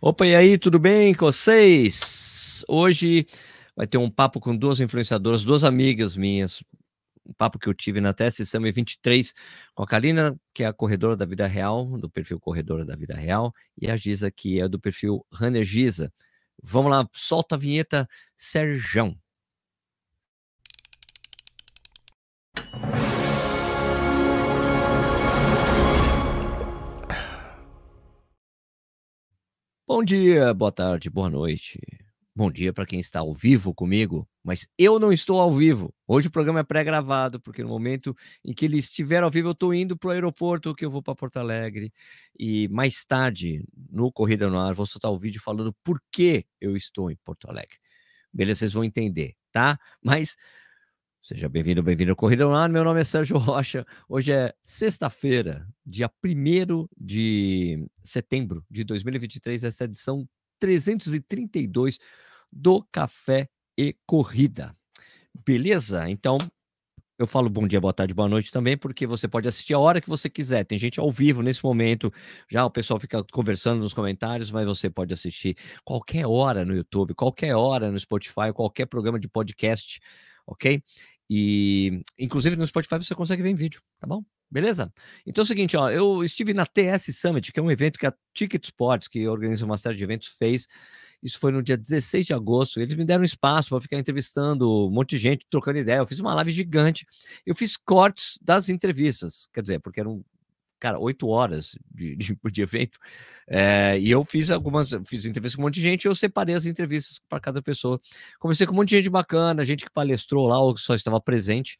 Opa, e aí, tudo bem com vocês? Hoje vai ter um papo com duas influenciadoras, duas amigas minhas. Um papo que eu tive na TS Summit 23 com a Karina, que é a corredora da vida real, do perfil Corredora da Vida Real, e a Giza, que é do perfil Runner Giza. Vamos lá, solta a vinheta, Serjão. Bom dia, boa tarde, boa noite. Bom dia para quem está ao vivo comigo, mas eu não estou ao vivo. Hoje o programa é pré-gravado, porque no momento em que ele estiver ao vivo, eu estou indo para o aeroporto, que eu vou para Porto Alegre. E mais tarde, no Corrida no Ar, vou soltar o vídeo falando por que eu estou em Porto Alegre. Beleza, vocês vão entender, tá? Mas Seja bem-vindo, bem-vindo ao Corrida Online. Meu nome é Sérgio Rocha. Hoje é sexta-feira, dia 1 de setembro de 2023, essa é edição 332 do Café e Corrida. Beleza? Então, eu falo bom dia, boa tarde, boa noite também, porque você pode assistir a hora que você quiser. Tem gente ao vivo nesse momento, já o pessoal fica conversando nos comentários, mas você pode assistir qualquer hora no YouTube, qualquer hora no Spotify, qualquer programa de podcast, ok? E, inclusive, no Spotify você consegue ver em vídeo, tá bom? Beleza? Então é o seguinte, ó, eu estive na TS Summit, que é um evento que a Ticket Sports, que organiza uma série de eventos, fez. Isso foi no dia 16 de agosto. Eles me deram espaço para ficar entrevistando um monte de gente, trocando ideia. Eu fiz uma live gigante. Eu fiz cortes das entrevistas, quer dizer, porque eram cara, oito horas de, de, de evento. É, e eu fiz algumas, fiz entrevistas com um monte de gente, eu separei as entrevistas para cada pessoa. Conversei com um monte de gente bacana, gente que palestrou lá ou que só estava presente.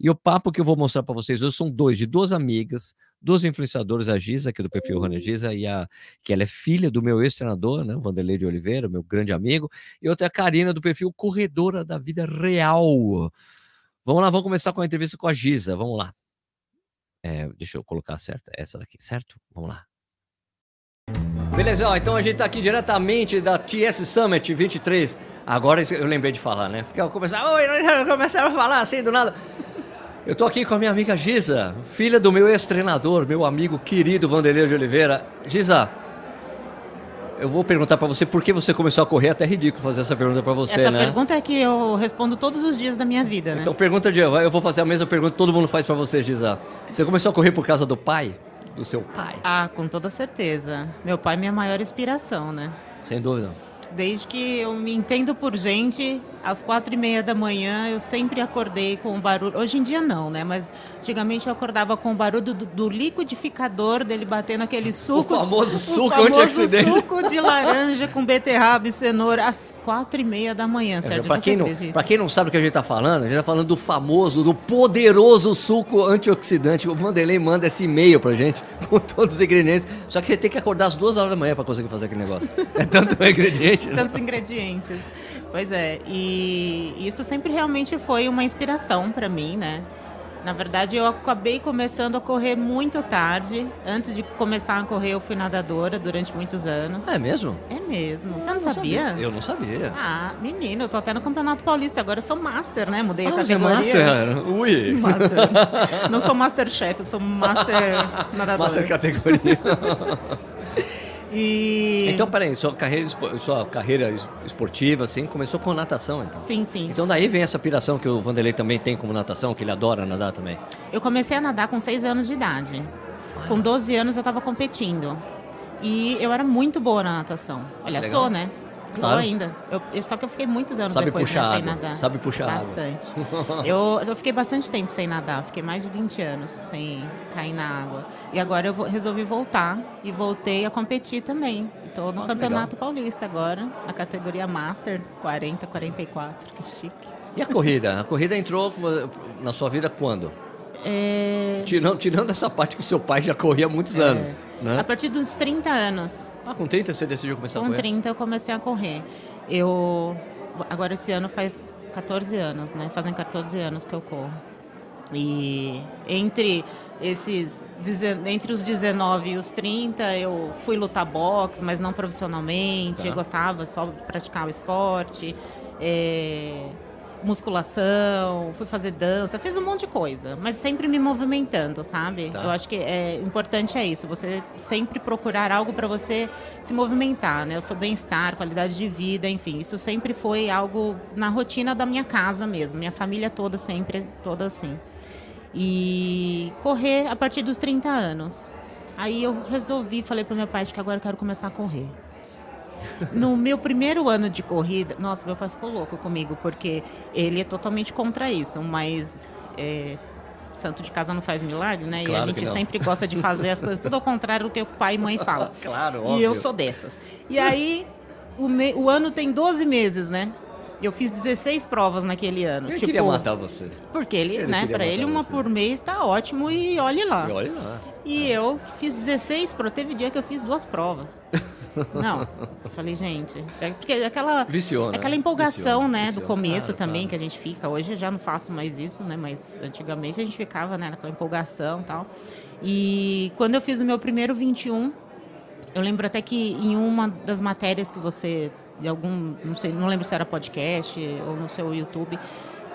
E o papo que eu vou mostrar para vocês hoje são dois, de duas amigas, duas influenciadoras, a Giza, que é do perfil Rana Giza, e a que ela é filha do meu ex-treinador, né, Vanderlei de Oliveira, meu grande amigo, e outra é a Karina, do perfil Corredora da Vida Real. Vamos lá, vamos começar com a entrevista com a Giza, vamos lá. É, deixa eu colocar certa, essa daqui, certo? Vamos lá. Beleza, ó, então a gente tá aqui diretamente da TS Summit 23. Agora eu lembrei de falar, né? Fica começar, oi, começaram a falar assim do nada. Eu tô aqui com a minha amiga Giza, filha do meu ex-treinador, meu amigo querido Vanderlei de Oliveira. Giza, eu vou perguntar para você por que você começou a correr, é até ridículo fazer essa pergunta para você, essa né? Essa pergunta é que eu respondo todos os dias da minha vida, né? Então pergunta de eu vou fazer a mesma pergunta que todo mundo faz para você, Giza. Você começou a correr por causa do pai? Do seu pai? Ah, com toda certeza. Meu pai é minha maior inspiração, né? Sem dúvida. Desde que eu me entendo por gente, às quatro e meia da manhã eu sempre acordei com o barulho. Hoje em dia não, né? Mas antigamente eu acordava com o barulho do, do liquidificador dele batendo aquele suco. O famoso de, suco o famoso antioxidante. suco de laranja com beterraba e cenoura às quatro e meia da manhã, Sérgio. É, para quem, não, quem não sabe o que a gente está falando, a gente está falando do famoso, do poderoso suco antioxidante. O Vanderlei manda esse e-mail pra gente com todos os ingredientes. Só que você tem que acordar às duas horas da manhã para conseguir fazer aquele negócio. É tanto ingrediente. Tantos ingredientes. Pois é, e isso sempre realmente foi uma inspiração para mim, né? Na verdade, eu acabei começando a correr muito tarde. Antes de começar a correr, eu fui nadadora durante muitos anos. É mesmo? É mesmo. Você não, não sabia? sabia? Eu não sabia. Ah, menino, eu tô até no Campeonato Paulista. Agora eu sou master, né? Mudei ah, a categoria. Você é master? Ui! Master. Não sou master chef, eu sou master nadadora. Master categoria. E... Então, peraí, sua carreira, sua carreira esportiva, assim, começou com natação, então? Sim, sim. Então daí vem essa piração que o Vanderlei também tem como natação, que ele adora nadar também? Eu comecei a nadar com 6 anos de idade. Ah. Com 12 anos eu estava competindo. E eu era muito boa na natação. Olha, Legal. sou, né? Sou ainda. Eu, só que eu fiquei muitos anos Sabe depois puxar né, sem água. nadar. Sabe puxar Bastante. eu, eu fiquei bastante tempo sem nadar. Fiquei mais de 20 anos sem cair na água. E agora eu vou, resolvi voltar e voltei a competir também. Estou no Campeonato legal. Paulista agora, na categoria Master 40, 44. Que chique. E a corrida? A corrida entrou na sua vida quando? É... Tirando, tirando essa parte que o seu pai já corria há muitos É. anos. Né? A partir dos 30 anos. Ah, com 30 você decidiu começar a Com correr? 30 eu comecei a correr. Eu agora esse ano faz 14 anos, né? Fazem 14 anos que eu corro. E entre esses entre os 19 e os 30, eu fui lutar boxe, mas não profissionalmente. Tá. Eu gostava só de praticar o esporte. É, musculação, fui fazer dança, fiz um monte de coisa, mas sempre me movimentando, sabe? Tá. Eu acho que é importante é isso, você sempre procurar algo para você se movimentar, né? O seu bem-estar, qualidade de vida, enfim, isso sempre foi algo na rotina da minha casa mesmo, minha família toda sempre toda assim. E correr a partir dos 30 anos. Aí eu resolvi, falei para meu pai que agora eu quero começar a correr. No meu primeiro ano de corrida, nossa, meu pai ficou louco comigo, porque ele é totalmente contra isso, mas é, santo de casa não faz milagre, né? Claro e a gente sempre gosta de fazer as coisas tudo ao contrário do que o pai e mãe falam. claro, óbvio. E eu sou dessas. E aí, o, me, o ano tem 12 meses, né? Eu fiz 16 provas naquele ano. Ele tipo, queria matar você. Porque ele, ele né, para ele uma você. por mês está ótimo e olhe lá. E olhe lá. E é. eu fiz 16 provas. Teve dia que eu fiz duas provas. Não, eu falei, gente, é porque aquela Viciou, né? aquela empolgação, Viciou, né, Viciou. do começo claro, também claro. que a gente fica. Hoje eu já não faço mais isso, né, mas antigamente a gente ficava, né, naquela empolgação, tal. E quando eu fiz o meu primeiro 21, eu lembro até que em uma das matérias que você de algum, não sei, não lembro se era podcast ou no seu YouTube,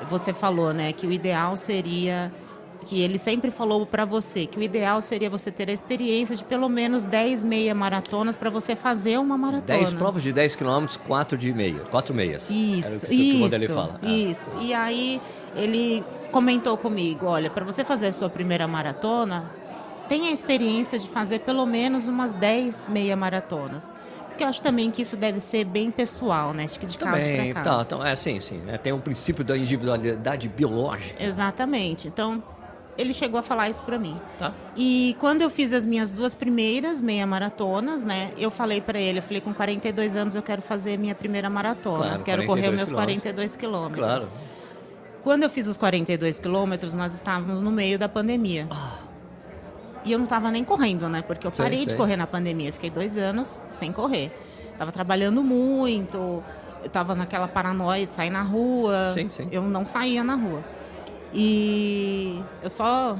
você falou, né, que o ideal seria que ele sempre falou para você que o ideal seria você ter a experiência de pelo menos 10 meia maratonas para você fazer uma maratona. 10 provas de 10 quilômetros, 4 de meia, 4 meias. Isso, que isso, ele fala. Ah. isso. Ah. E aí ele comentou comigo, olha, para você fazer a sua primeira maratona, tenha a experiência de fazer pelo menos umas 10 meia maratonas porque eu acho também que isso deve ser bem pessoal, né? Acho que de caso para caso. Tá, então, é, sim, sim. É, tem um princípio da individualidade biológica. Exatamente. Então, ele chegou a falar isso para mim. Tá. E quando eu fiz as minhas duas primeiras meia maratonas, né? Eu falei para ele, eu falei com 42 anos eu quero fazer minha primeira maratona, claro, quero correr os meus 42 quilômetros. Claro. Quando eu fiz os 42 quilômetros, nós estávamos no meio da pandemia. Oh. E eu não estava nem correndo, né? Porque eu parei sei, de correr na pandemia. Fiquei dois anos sem correr. Tava trabalhando muito. Eu tava naquela paranoia de sair na rua. Sim, sim. Eu não saía na rua. E eu só.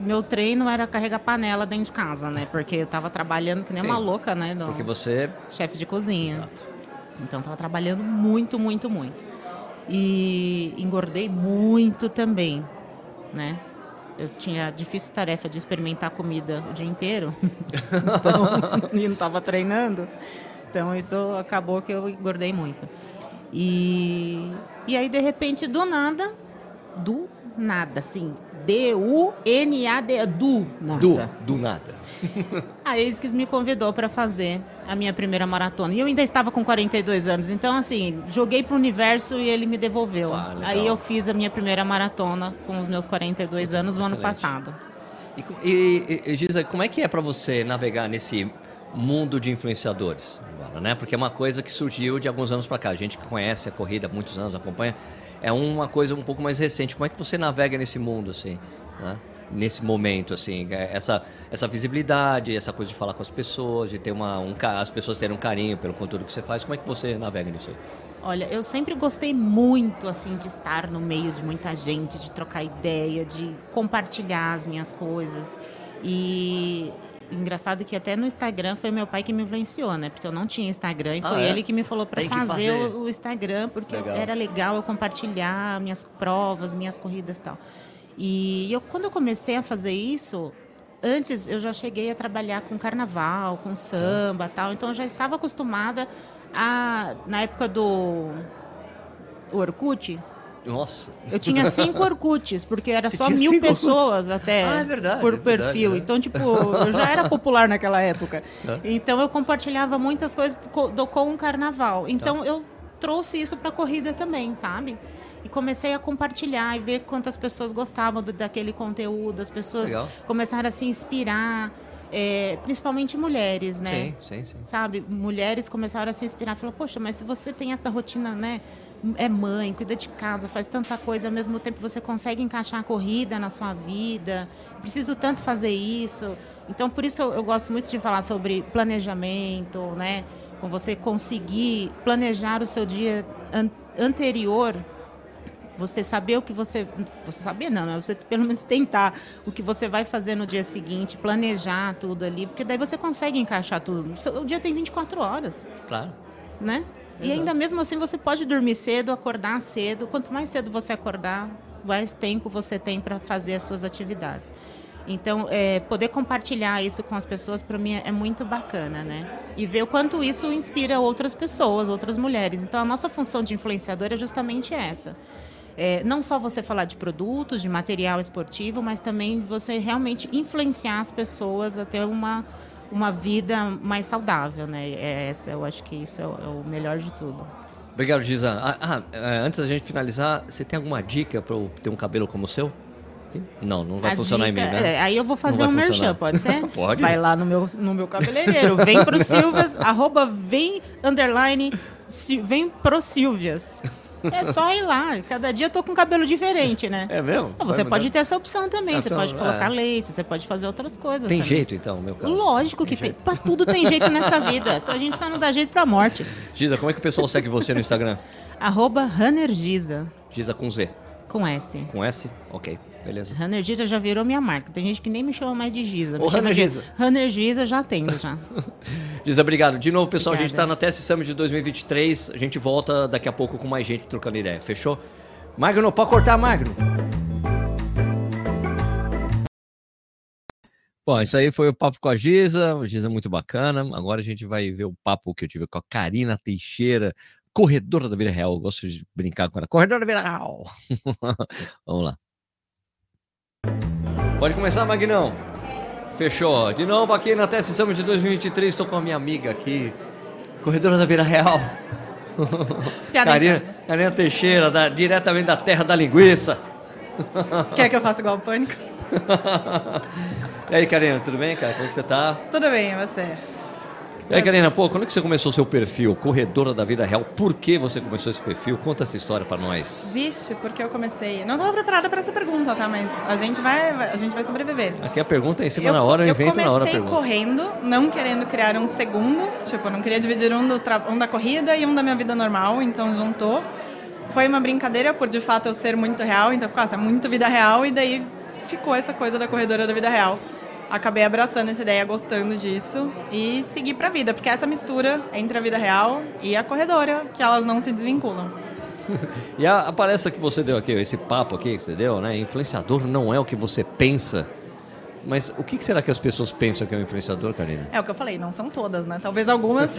Meu treino era carregar panela dentro de casa, né? Porque eu tava trabalhando que nem sim, uma louca, né? Porque você. Chefe de cozinha. Exato. Então tava trabalhando muito, muito, muito. E engordei muito também, né? eu tinha a difícil tarefa de experimentar comida o dia inteiro, então, e não estava treinando. Então isso acabou que eu engordei muito. E, e aí, de repente, do nada, do nada, assim, D-U-N-A-D, do nada. Do, do nada. a Esquis me convidou para fazer a minha primeira maratona. E eu ainda estava com 42 anos. Então, assim, joguei para o universo e ele me devolveu. Ah, Aí eu fiz a minha primeira maratona com os meus 42 anos no ano passado. E, e, e Giza, como é que é para você navegar nesse mundo de influenciadores? Agora, né? Porque é uma coisa que surgiu de alguns anos para cá. A gente que conhece a corrida há muitos anos, acompanha, é uma coisa um pouco mais recente. Como é que você navega nesse mundo, assim, né? nesse momento, assim, é, essa, essa visibilidade, essa coisa de falar com as pessoas, de ter uma, um, as pessoas terem um carinho pelo conteúdo que você faz, como é que você navega nisso aí? Olha, eu sempre gostei muito, assim, de estar no meio de muita gente, de trocar ideia, de compartilhar as minhas coisas. E engraçado que até no Instagram foi meu pai que me influenciou, né? Porque eu não tinha Instagram e ah, foi é? ele que me falou para fazer, fazer, O, Instagram, porque legal. era legal eu compartilhar minhas provas, minhas corridas e tal. E eu, quando eu comecei a fazer isso, antes eu já cheguei a trabalhar com carnaval, com samba, tal. Então eu já estava acostumada a na época do, do Orkut. Nossa. Eu tinha cinco Orkuts, porque era Você só mil pessoas Orkuts? até ah, é verdade, por é perfil. Verdade, então, tipo, eu já era popular naquela época. Tá. Então eu compartilhava muitas coisas do, com o carnaval. Então tá. eu trouxe isso para a corrida também, sabe? E comecei a compartilhar e ver quantas pessoas gostavam do, daquele conteúdo, as pessoas Legal. começaram a se inspirar. É, principalmente mulheres, né? Sim, sim, sim. Sabe, mulheres começaram a se inspirar, falaram, poxa, mas se você tem essa rotina, né? É mãe, cuida de casa, faz tanta coisa, ao mesmo tempo você consegue encaixar a corrida na sua vida, preciso tanto fazer isso. Então, por isso eu, eu gosto muito de falar sobre planejamento, né? Com você conseguir planejar o seu dia an anterior você saber o que você. Você saber não, né? Você pelo menos tentar o que você vai fazer no dia seguinte, planejar tudo ali, porque daí você consegue encaixar tudo. O dia tem 24 horas. Claro. Né? E ainda mesmo assim você pode dormir cedo, acordar cedo. Quanto mais cedo você acordar, mais tempo você tem para fazer as suas atividades. Então, é, poder compartilhar isso com as pessoas, para mim, é muito bacana, né? E ver o quanto isso inspira outras pessoas, outras mulheres. Então, a nossa função de influenciador é justamente essa. É, não só você falar de produtos, de material esportivo, mas também você realmente influenciar as pessoas a ter uma, uma vida mais saudável, né? É essa, eu acho que isso é o, é o melhor de tudo. Obrigado, Giza. Ah, ah, é, antes da gente finalizar, você tem alguma dica para eu ter um cabelo como o seu? Não, não vai a funcionar dica, em mim, né? É, aí eu vou fazer um merchan, pode ser? pode. Vai lá no meu, no meu cabeleireiro, vem pro Silvias, arroba vem, underline, vem pro Silvias. É só ir lá. Cada dia eu tô com cabelo diferente, né? É mesmo? Ah, você pode ter essa opção também. Então, você pode colocar é. lace, você pode fazer outras coisas. Tem também. jeito, então, meu caso? Lógico tem que jeito. tem. Pra tudo tem jeito nessa vida. Só a gente só não dá jeito pra morte. Giza, como é que o pessoal segue você no Instagram? Arroba Runner Giza. Giza com Z. Com S. Com S? Ok. Beleza. Runner Giza já virou minha marca. Tem gente que nem me chama mais de Giza. Ô, Runner Giza. Runner Giza já tendo, já. Giza, obrigado. De novo, pessoal, Obrigada. a gente está na TS Summit de 2023. A gente volta daqui a pouco com mais gente trocando ideia. Fechou? Magno, pode cortar, Magno. Bom, isso aí foi o papo com a Giza, a Giza é muito bacana. Agora a gente vai ver o papo que eu tive com a Karina Teixeira, corredora da vida real. Eu gosto de brincar com ela. Corredora da vida real. Vamos lá. Pode começar, Magnão. Fechou. De novo aqui na Teste Summit de 2023, estou com a minha amiga aqui, corredora da vida real. Karina, Karina Teixeira, da, diretamente da terra da linguiça. Quer que eu faça igual o pânico? e aí, Karina, tudo bem, cara? Como é que você tá? Tudo bem, e você? E aí, Karina, pô, quando é que você começou o seu perfil, Corredora da Vida Real? Por que você começou esse perfil? Conta essa história para nós. Vixe, porque eu comecei. Não estava preparada para essa pergunta, tá? Mas a gente vai, a gente vai sobreviver. Aqui a pergunta é em cima eu, na hora, eu invento na hora a pergunta. Eu comecei correndo, não querendo criar um segundo. Tipo, eu não queria dividir um, do um da corrida e um da minha vida normal, então juntou. Foi uma brincadeira por, de fato, eu ser muito real. Então, ficou, assim, é muito vida real. E daí ficou essa coisa da corredora da vida real acabei abraçando essa ideia, gostando disso e seguir para a vida, porque essa mistura entre a vida real e a corredora, que elas não se desvinculam. e a, a palestra que você deu aqui, esse papo aqui que você deu, né? Influenciador não é o que você pensa. Mas o que será que as pessoas pensam que é um influenciador, Karina? É o que eu falei, não são todas, né? Talvez algumas.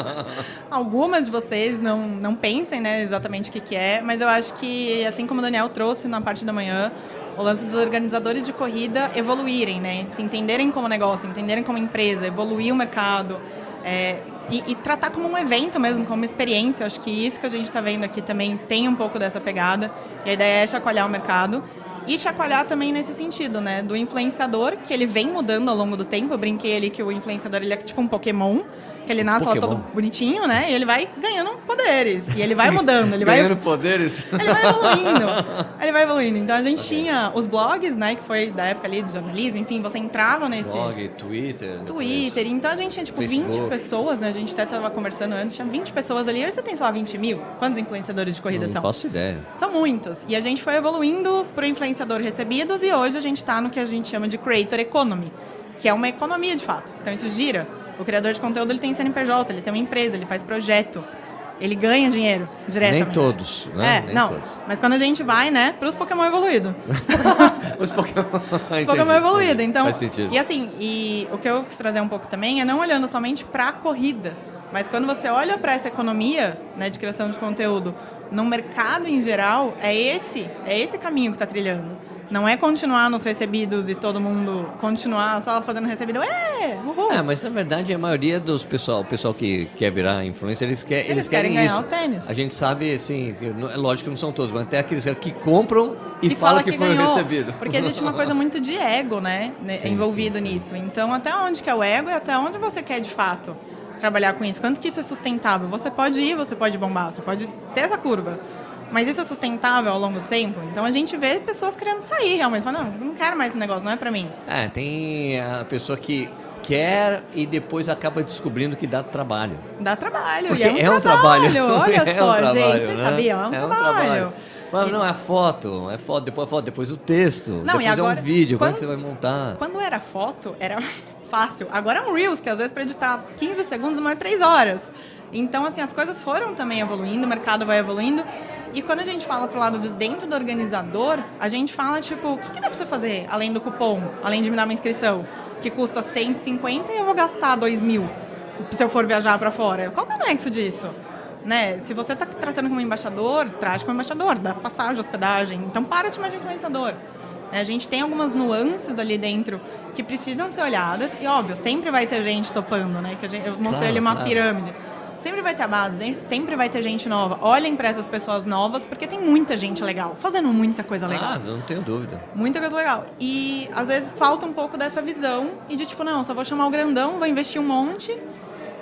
algumas de vocês não, não pensem né, exatamente o que, que é, mas eu acho que, assim como o Daniel trouxe na parte da manhã, o lance dos organizadores de corrida evoluírem, né? Se entenderem como negócio, entenderem como empresa, evoluir o mercado. É, e, e, tratar como um evento mesmo, como uma experiência. Acho que isso que a gente está vendo aqui também tem um pouco dessa pegada. E a ideia é chacoalhar o mercado. E chacoalhar também nesse sentido, né? Do influenciador, que ele vem mudando ao longo do tempo. Eu brinquei ali que o influenciador ele é tipo um Pokémon que ele nasce lá todo bonitinho, né? E ele vai ganhando poderes. E ele vai mudando. Ele vai... ganhando poderes? Ele vai evoluindo. ele vai evoluindo. Então a gente okay. tinha os blogs, né? Que foi da época ali do jornalismo. Enfim, você entrava nesse... Blog, Twitter. Twitter. Então a gente tinha, tipo, Facebook. 20 pessoas, né? A gente até tava conversando antes. Tinha 20 pessoas ali. Hoje você tem, sei lá, 20 mil? Quantos influenciadores de corrida Não são? Não faço ideia. São muitos. E a gente foi evoluindo pro influenciador recebidos. E hoje a gente tá no que a gente chama de Creator Economy. Que é uma economia, de fato. Então isso gira o criador de conteúdo ele tem CNPJ, ele tem uma empresa, ele faz projeto. Ele ganha dinheiro diretamente. Nem todos, né? É, Nem não. Todos. Mas quando a gente vai, né, para os Pokémon evoluídos. os Pokémon, os Pokémon evoluídos. Então, Faz sentido. E assim, e o que eu quis trazer um pouco também é não olhando somente para a corrida, mas quando você olha para essa economia, né, de criação de conteúdo no mercado em geral, é esse, é esse caminho que está trilhando. Não é continuar nos recebidos e todo mundo continuar só fazendo recebido. É, uhul. É, mas na verdade a maioria dos pessoal, o pessoal que quer virar influencer, eles, quer, eles, eles querem, querem ganhar isso. o tênis. A gente sabe, assim, é lógico que não são todos, mas até aqueles que compram e, e falam que, que foi recebido. Porque existe uma coisa muito de ego, né, sim, envolvido sim, sim. nisso. Então, até onde que é o ego e até onde você quer de fato trabalhar com isso? Quanto que isso é sustentável? Você pode ir, você pode bombar, você pode ter essa curva. Mas isso é sustentável ao longo do tempo? Então a gente vê pessoas querendo sair realmente. Fala, não, não quero mais esse negócio, não é para mim. É, tem a pessoa que quer e depois acaba descobrindo que dá trabalho. Dá trabalho. Porque é um, é um trabalho. trabalho. Olha é só, um trabalho, gente, vocês né? sabiam? É um, é um trabalho. trabalho. Mas não, é foto, é foto, depois a foto, depois o texto, não, depois agora, é um vídeo, quando, como é que você vai montar? Quando era foto, era fácil. Agora é um Reels, que às vezes para editar 15 segundos demora 3 horas. Então, assim, as coisas foram também evoluindo, o mercado vai evoluindo. E quando a gente fala pro lado de dentro do organizador, a gente fala, tipo, o que, que dá pra você fazer além do cupom, além de me dar uma inscrição, que custa 150 e eu vou gastar 2 mil se eu for viajar para fora? Qual é o nexo disso? Né? Se você está tratando como embaixador, trate como embaixador, dá passagem, hospedagem. Então, para de chamar de influenciador. A gente tem algumas nuances ali dentro que precisam ser olhadas. E, óbvio, sempre vai ter gente topando, né? Que gente, eu mostrei claro, ali uma claro. pirâmide. Sempre vai ter a base, sempre vai ter gente nova. Olhem para essas pessoas novas, porque tem muita gente legal, fazendo muita coisa legal. Ah, não tenho dúvida. Muita coisa legal. E, às vezes, falta um pouco dessa visão e de, tipo, não, só vou chamar o grandão, vou investir um monte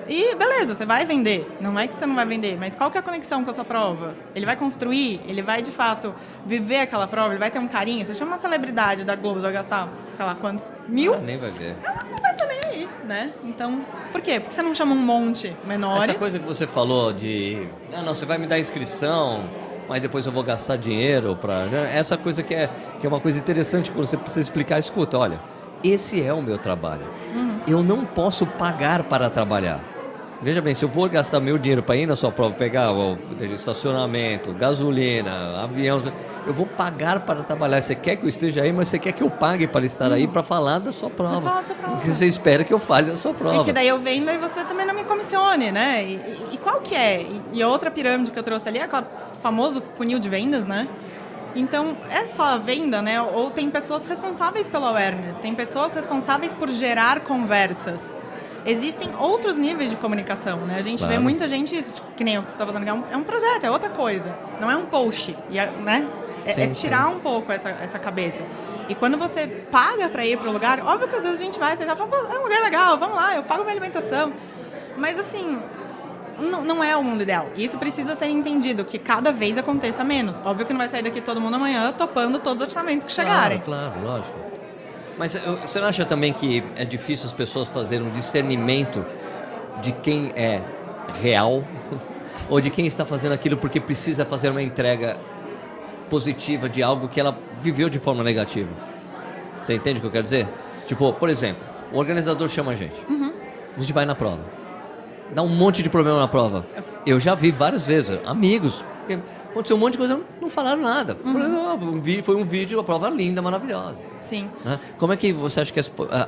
e beleza, você vai vender. Não é que você não vai vender, mas qual que é a conexão com a sua prova? Ele vai construir, ele vai de fato viver aquela prova, ele vai ter um carinho. Você chama uma celebridade da Globo, vai gastar, sei lá, quantos? Mil? Ah, nem vai ver. Ela não vai estar nem né? Então, por quê? Porque você não chama um monte menores? Essa coisa que você falou de, ah, não, você vai me dar inscrição, mas depois eu vou gastar dinheiro para. Né? Essa coisa que é, que é uma coisa interessante quando você precisa explicar, escuta, olha, esse é o meu trabalho. Uhum. Eu não posso pagar para trabalhar. Veja bem, se eu for gastar meu dinheiro para ir na sua prova, pegar o estacionamento, gasolina, avião, eu vou pagar para trabalhar. Você quer que eu esteja aí, mas você quer que eu pague para estar aí para falar da sua prova. Prova. Porque você espera que eu fale da sua prova. E que daí eu vendo e você também não me comissione, né? E, e, e qual que é? E, e outra pirâmide que eu trouxe ali é aquele famoso funil de vendas, né? Então, é só a venda, né? Ou tem pessoas responsáveis pelo awareness, tem pessoas responsáveis por gerar conversas existem outros níveis de comunicação, né? A gente claro. vê muita gente, isso, tipo, que nem o que você está fazendo, é um, é um projeto, é outra coisa. Não é um post, é, né? É, sim, é tirar sim. um pouco essa, essa cabeça. E quando você paga para ir para o lugar, óbvio que às vezes a gente vai, você tá falando, é um lugar legal, vamos lá, eu pago minha alimentação. Mas assim, não, não é o mundo ideal. Isso precisa ser entendido, que cada vez aconteça menos. Óbvio que não vai sair daqui todo mundo amanhã topando todos os atinamentos que chegarem. Claro, claro, lógico. Mas você não acha também que é difícil as pessoas fazerem um discernimento de quem é real ou de quem está fazendo aquilo porque precisa fazer uma entrega positiva de algo que ela viveu de forma negativa? Você entende o que eu quero dizer? Tipo, por exemplo, o organizador chama a gente. Uhum. A gente vai na prova. Dá um monte de problema na prova. Eu já vi várias vezes, amigos. Aconteceu um monte de coisa, não falaram nada. Uhum. Foi um vídeo, uma prova linda, maravilhosa. Sim. Né? Como é que você acha que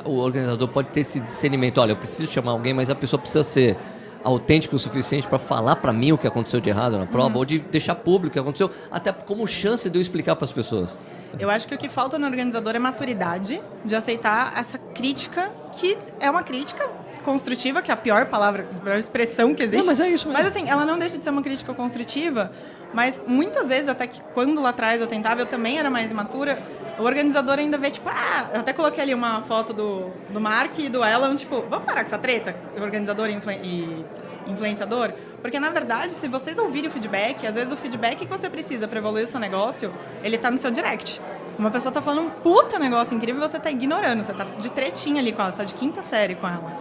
o organizador pode ter esse discernimento? Olha, eu preciso chamar alguém, mas a pessoa precisa ser autêntico o suficiente para falar para mim o que aconteceu de errado na prova, uhum. ou de deixar público o que aconteceu, até como chance de eu explicar para as pessoas. Eu acho que o que falta no organizador é maturidade de aceitar essa crítica, que é uma crítica construtiva, que é a pior palavra, a pior expressão que existe. Não, mas é isso mesmo. Mas assim, ela não deixa de ser uma crítica construtiva, mas muitas vezes, até que quando lá atrás eu tentava, eu também era mais imatura, o organizador ainda vê, tipo, ah, eu até coloquei ali uma foto do, do Mark e do Alan, tipo, vamos parar com essa treta, organizador e, influ e influenciador? Porque, na verdade, se vocês ouvirem o feedback, às vezes o feedback que você precisa para evoluir o seu negócio, ele tá no seu direct. Uma pessoa tá falando um puta negócio incrível e você tá ignorando, você tá de tretinha ali com ela, você tá de quinta série com ela.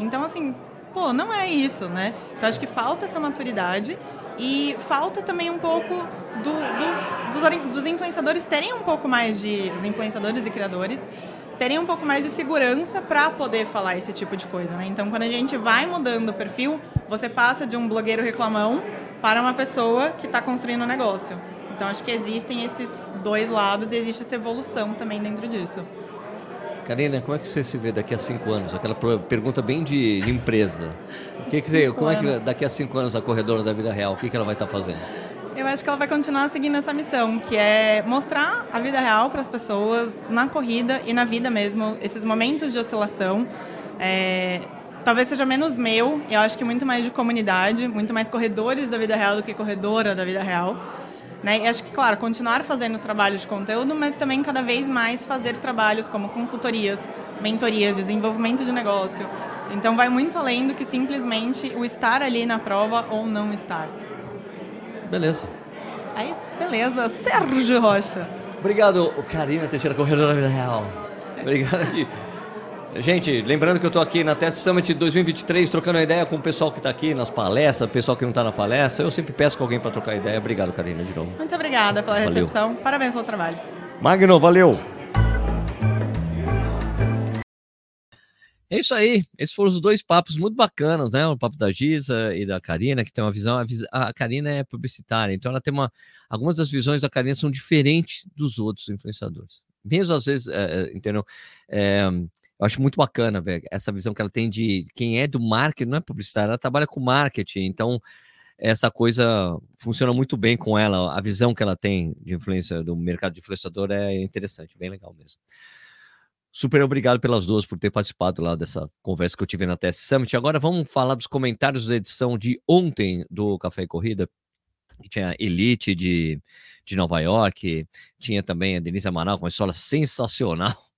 Então, assim, pô, não é isso, né? Então, acho que falta essa maturidade e falta também um pouco do, dos, dos, influenciadores terem um pouco mais de. Os influenciadores e criadores terem um pouco mais de segurança para poder falar esse tipo de coisa, né? Então, quando a gente vai mudando o perfil, você passa de um blogueiro reclamão para uma pessoa que está construindo um negócio. Então, acho que existem esses dois lados e existe essa evolução também dentro disso. Karina, como é que você se vê daqui a cinco anos? Aquela pergunta bem de, de empresa. O que, que você, como anos. é que daqui a cinco anos a corredora da vida real, o que, que ela vai estar fazendo? Eu acho que ela vai continuar seguindo essa missão, que é mostrar a vida real para as pessoas na corrida e na vida mesmo, esses momentos de oscilação. É, talvez seja menos meu, eu acho que muito mais de comunidade, muito mais corredores da vida real do que corredora da vida real. Né? E acho que, claro, continuar fazendo os trabalhos de conteúdo, mas também cada vez mais fazer trabalhos como consultorias, mentorias, desenvolvimento de negócio. Então vai muito além do que simplesmente o estar ali na prova ou não estar. Beleza. É isso, beleza. Sérgio Rocha. Obrigado, Karina Teixeira, corredora da vida real. Obrigado aqui. Gente, lembrando que eu estou aqui na Test Summit 2023, trocando ideia com o pessoal que está aqui nas palestras, o pessoal que não está na palestra. Eu sempre peço com alguém para trocar ideia. Obrigado, Karina, de novo. Muito obrigada pela valeu. recepção. Parabéns pelo trabalho. Magno, valeu. É isso aí. Esses foram os dois papos muito bacanas, né? O papo da Giza e da Karina, que tem uma visão. A, Karina é publicitária, então ela tem uma. Algumas das visões da Karina são diferentes dos outros influenciadores. Mesmo às vezes, é, entendeu? É, eu acho muito bacana, velho, essa visão que ela tem de quem é do marketing, não é publicitária, ela trabalha com marketing, então essa coisa funciona muito bem com ela, a visão que ela tem de influência do mercado de influenciador é interessante, bem legal mesmo. Super obrigado pelas duas por ter participado lá dessa conversa que eu tive na TS Summit. Agora vamos falar dos comentários da edição de ontem do Café e Corrida. Tinha Elite de, de Nova York, tinha também a Denise Amaral com uma história sensacional.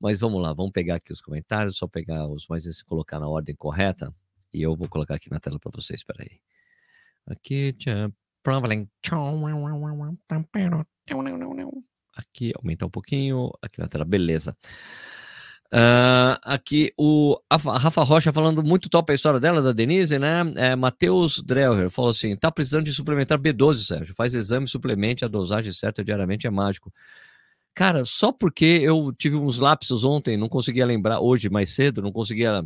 Mas vamos lá, vamos pegar aqui os comentários, só pegar os mais e colocar na ordem correta. E eu vou colocar aqui na tela para vocês, espera aí. Aqui. Aqui, aumentar um pouquinho. Aqui na tela, beleza. Uh, aqui o Rafa Rocha falando muito top a história dela, da Denise, né? É, Matheus Drelher falou assim: tá precisando de suplementar B12, Sérgio. Faz exame, suplemente, a dosagem certa diariamente é mágico. Cara, só porque eu tive uns lapsos ontem, não conseguia lembrar, hoje mais cedo, não conseguia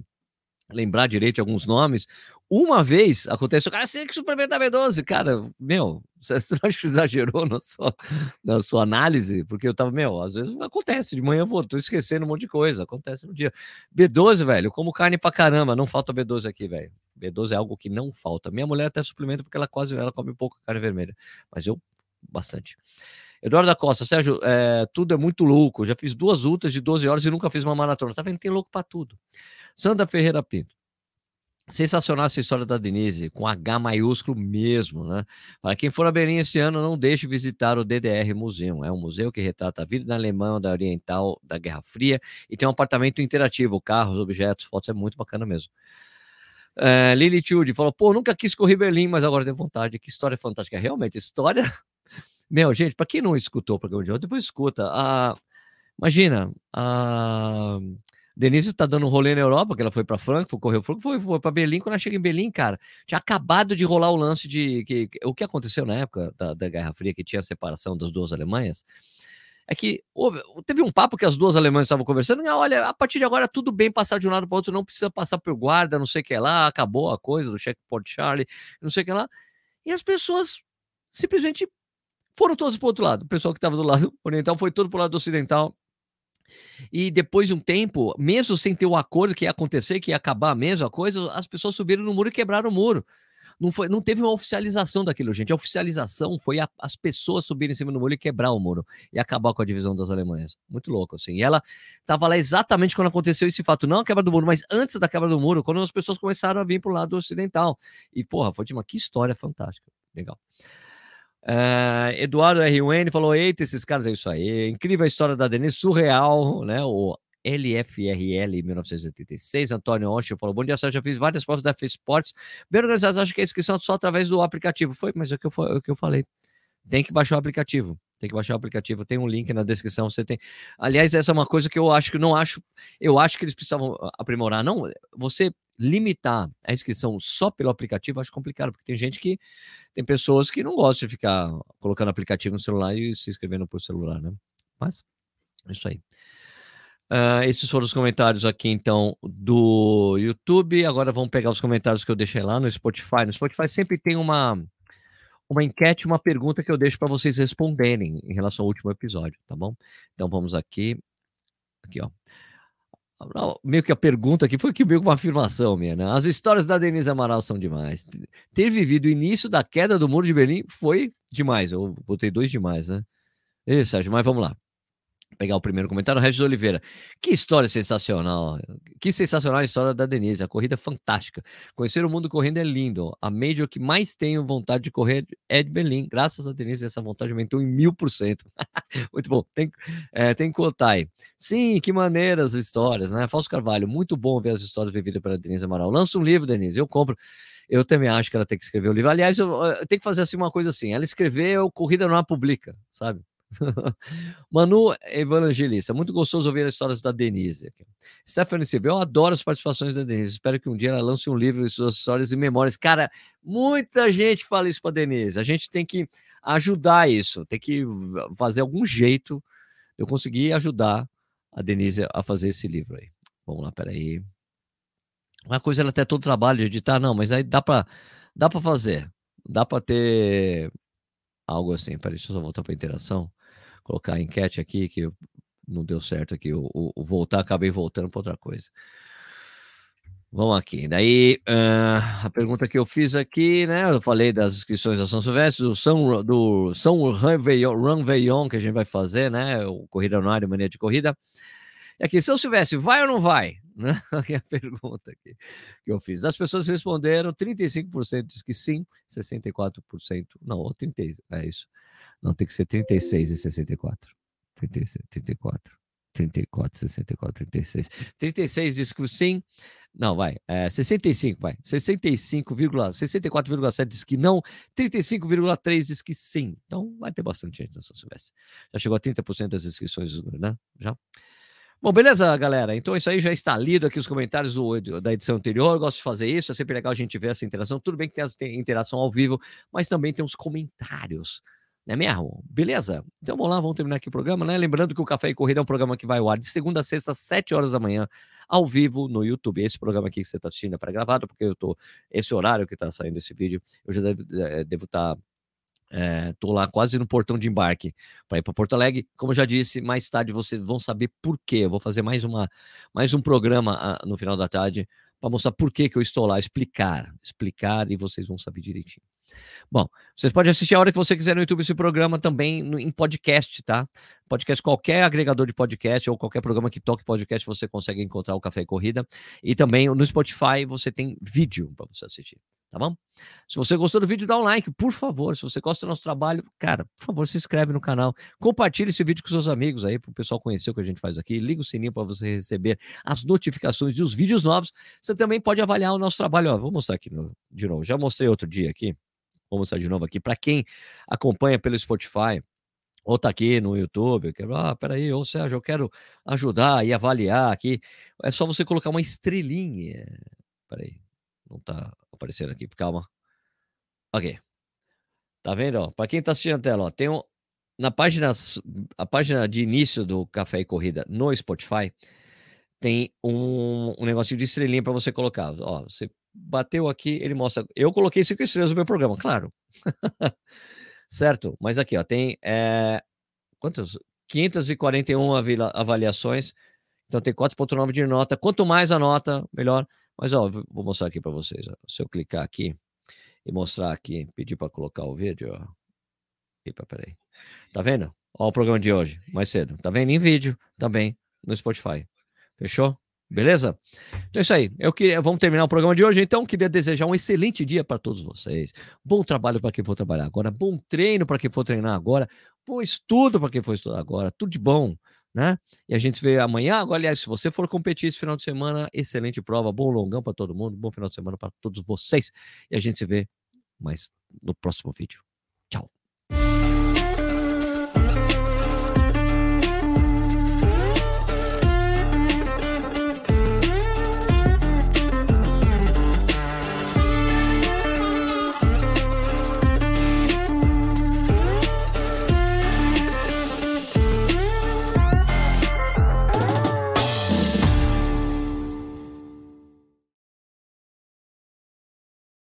lembrar direito alguns nomes. Uma vez aconteceu, cara, você tem que suplementar B12. Cara, meu, você que exagerou na sua, na sua análise? Porque eu tava, meu, às vezes acontece, de manhã eu vou, tô esquecendo um monte de coisa, acontece no dia. B12, velho, como carne pra caramba, não falta B12 aqui, velho. B12 é algo que não falta. Minha mulher até suplementa porque ela quase, ela come pouco carne vermelha, mas eu, bastante. Eduardo da Costa, Sérgio, é, tudo é muito louco. Já fiz duas ultras de 12 horas e nunca fiz uma maratona. Tá vendo? Tem louco para tudo. Sandra Ferreira Pinto. Sensacional essa história da Denise, com H maiúsculo mesmo, né? Para quem for a Berlim esse ano, não deixe visitar o DDR Museu. É um museu que retrata a vida na Alemanha, da Oriental, da Guerra Fria, e tem um apartamento interativo, carros, objetos, fotos, é muito bacana mesmo. É, Lili Tilde falou: pô, nunca quis correr Berlim, mas agora tenho vontade. Que história fantástica. Realmente, história. Meu, gente, para quem não escutou o programa de ontem, depois escuta. Ah, imagina, a. Denise tá dando um rolê na Europa, que ela foi para Frankfurt, correu Frankfurt, foi, foi para Berlim. Quando ela chega em Berlim, cara, tinha acabado de rolar o lance de que, que o que aconteceu na época da, da, Guerra Fria, que tinha a separação das duas Alemanhas, é que houve, teve um papo que as duas Alemanhas estavam conversando, e olha, a partir de agora tudo bem passar de um lado para outro, não precisa passar por guarda, não sei o que lá, acabou a coisa do checkpoint Charlie, não sei o que lá. E as pessoas simplesmente foram todos para o outro lado. O pessoal que estava do lado oriental foi todo para o lado ocidental e depois de um tempo, mesmo sem ter o acordo que ia acontecer, que ia acabar a mesma coisa, as pessoas subiram no muro e quebraram o muro. Não, foi, não teve uma oficialização daquilo, gente. A oficialização foi a, as pessoas subirem em cima do muro e quebrar o muro e acabar com a divisão das Alemanhas. Muito louco, assim. E ela estava lá exatamente quando aconteceu esse fato, não a quebra do muro, mas antes da quebra do muro, quando as pessoas começaram a vir para o lado ocidental. E, porra, foi de uma que história fantástica. Legal. Uh, Eduardo R.U.N. falou: Eita, esses caras é isso aí. Incrível a história da Denise, surreal, né? O LFRL 1986. Antônio Onchi falou: Bom dia, Sérgio. Já fiz várias provas da F Sports. Bem organizadas, acho que a inscrição é só através do aplicativo. Foi, mas é o que eu, é o que eu falei. Tem que baixar o aplicativo. Tem que baixar o aplicativo. Tem um link na descrição. Você tem. Aliás, essa é uma coisa que eu acho que não acho. Eu acho que eles precisavam aprimorar. Não, você limitar a inscrição só pelo aplicativo, acho complicado, porque tem gente que tem pessoas que não gostam de ficar colocando aplicativo no celular e se inscrevendo por celular, né? Mas é isso aí. Uh, esses foram os comentários aqui, então, do YouTube. Agora vamos pegar os comentários que eu deixei lá no Spotify. No Spotify sempre tem uma, uma enquete, uma pergunta que eu deixo para vocês responderem em relação ao último episódio, tá bom? Então vamos aqui. Aqui, ó. Meio que a pergunta aqui foi que meio que uma afirmação minha, né? As histórias da Denise Amaral são demais. Ter vivido o início da queda do muro de Berlim foi demais. Eu botei dois demais, né? Ei, Sérgio, mas vamos lá pegar o primeiro comentário, Regis Oliveira. Que história sensacional. Que sensacional a história da Denise. A corrida é fantástica. Conhecer o mundo correndo é lindo. A Major que mais tenho vontade de correr é de Berlim. Graças a Denise, essa vontade aumentou em mil por cento. Muito bom. Tem, é, tem Kotai. Sim, que maneiras as histórias, né? Fausto Carvalho, muito bom ver as histórias vividas pela Denise Amaral. Lança um livro, Denise. Eu compro. Eu também acho que ela tem que escrever o livro. Aliás, eu, eu tenho que fazer assim uma coisa assim. Ela escreveu, corrida não a publica, sabe? Manu Evangelista, muito gostoso ouvir as histórias da Denise. Stephanie Silva, eu adoro as participações da Denise. Espero que um dia ela lance um livro de suas histórias e memórias. Cara, muita gente fala isso para Denise. A gente tem que ajudar isso, tem que fazer algum jeito eu conseguir ajudar a Denise a fazer esse livro aí. Vamos lá, peraí. Uma coisa ela tem todo trabalho de editar, não, mas aí dá para dá para fazer. Dá para ter algo assim. Peraí, deixa eu só voltar para interação. Colocar a enquete aqui, que não deu certo aqui. O, o, o voltar, acabei voltando para outra coisa. Vamos aqui. Daí, uh, a pergunta que eu fiz aqui, né? Eu falei das inscrições da São Silvestre, do São, do São Ranveillon, que a gente vai fazer, né? O Corrida Anuário, Mania de Corrida. E aqui, São Silvestre, vai ou não vai? Né? É a pergunta aqui que eu fiz. As pessoas responderam, 35% diz que sim, 64% não, 30, é isso. Não, tem que ser 36 e 64. 36, 34. 34, 64, 36. 36 diz que sim. Não, vai. É, 65, vai. 65, 64,7 diz que não. 35,3 diz que sim. Então vai ter bastante gente na São Silvestre. Já chegou a 30% das inscrições, né? Já. Bom, beleza, galera? Então isso aí já está lido aqui os comentários do, da edição anterior. Eu gosto de fazer isso, é sempre legal a gente ver essa interação. Tudo bem que tem interação ao vivo, mas também tem os comentários não é mesmo? Beleza? Então vamos lá, vamos terminar aqui o programa, né? Lembrando que o Café e Corrida é um programa que vai ao ar de segunda a sexta, às 7 horas da manhã, ao vivo no YouTube. Esse programa aqui que você está assistindo é pré-gravado, porque eu tô. Esse horário que está saindo esse vídeo, eu já devo estar. Eh, devo tá, é, lá quase no portão de embarque para ir para Porto Alegre. Como eu já disse, mais tarde vocês vão saber por quê. Eu vou fazer mais, uma, mais um programa ah, no final da tarde para mostrar por que, que eu estou lá, explicar, explicar e vocês vão saber direitinho. Bom, vocês podem assistir a hora que você quiser no YouTube esse programa também no, em podcast, tá? Podcast, qualquer agregador de podcast ou qualquer programa que toque podcast, você consegue encontrar o Café e Corrida. E também no Spotify você tem vídeo para você assistir, tá bom? Se você gostou do vídeo, dá um like, por favor. Se você gosta do nosso trabalho, cara, por favor, se inscreve no canal. Compartilhe esse vídeo com seus amigos aí, para o pessoal conhecer o que a gente faz aqui. Liga o sininho para você receber as notificações dos vídeos novos. Você também pode avaliar o nosso trabalho. Ó, vou mostrar aqui no, de novo. Já mostrei outro dia aqui. Vou mostrar de novo aqui. Para quem acompanha pelo Spotify, ou tá aqui no YouTube, que, ah, peraí, ou Sérgio, eu quero ajudar e avaliar aqui. É só você colocar uma estrelinha. Peraí, não tá aparecendo aqui, calma. Ok. Tá vendo? Para quem tá assistindo a tela, ó, tem um, na página, a página de início do Café e Corrida no Spotify, tem um, um negocinho de estrelinha para você colocar. Ó, você bateu aqui, ele mostra. Eu coloquei cinco estrelas no meu programa, claro. certo? Mas aqui, ó, tem é, quantas? 541 avaliações. Então tem 4.9 de nota. Quanto mais a nota, melhor. Mas ó, vou mostrar aqui para vocês. Ó. Se eu clicar aqui e mostrar aqui, pedir para colocar o vídeo, ó. Epa, peraí. Tá vendo? Ó o programa de hoje, mais cedo. Tá vendo? Em vídeo também no Spotify. Fechou? Beleza? Então é isso aí. Eu queria, vamos terminar o programa de hoje. Então, queria desejar um excelente dia para todos vocês. Bom trabalho para quem for trabalhar agora, bom treino para quem for treinar agora, bom estudo para quem for estudar agora, tudo de bom, né? E a gente vê amanhã. Agora, aliás, se você for competir esse final de semana, excelente prova, bom longão para todo mundo, bom final de semana para todos vocês. E a gente se vê mais no próximo vídeo.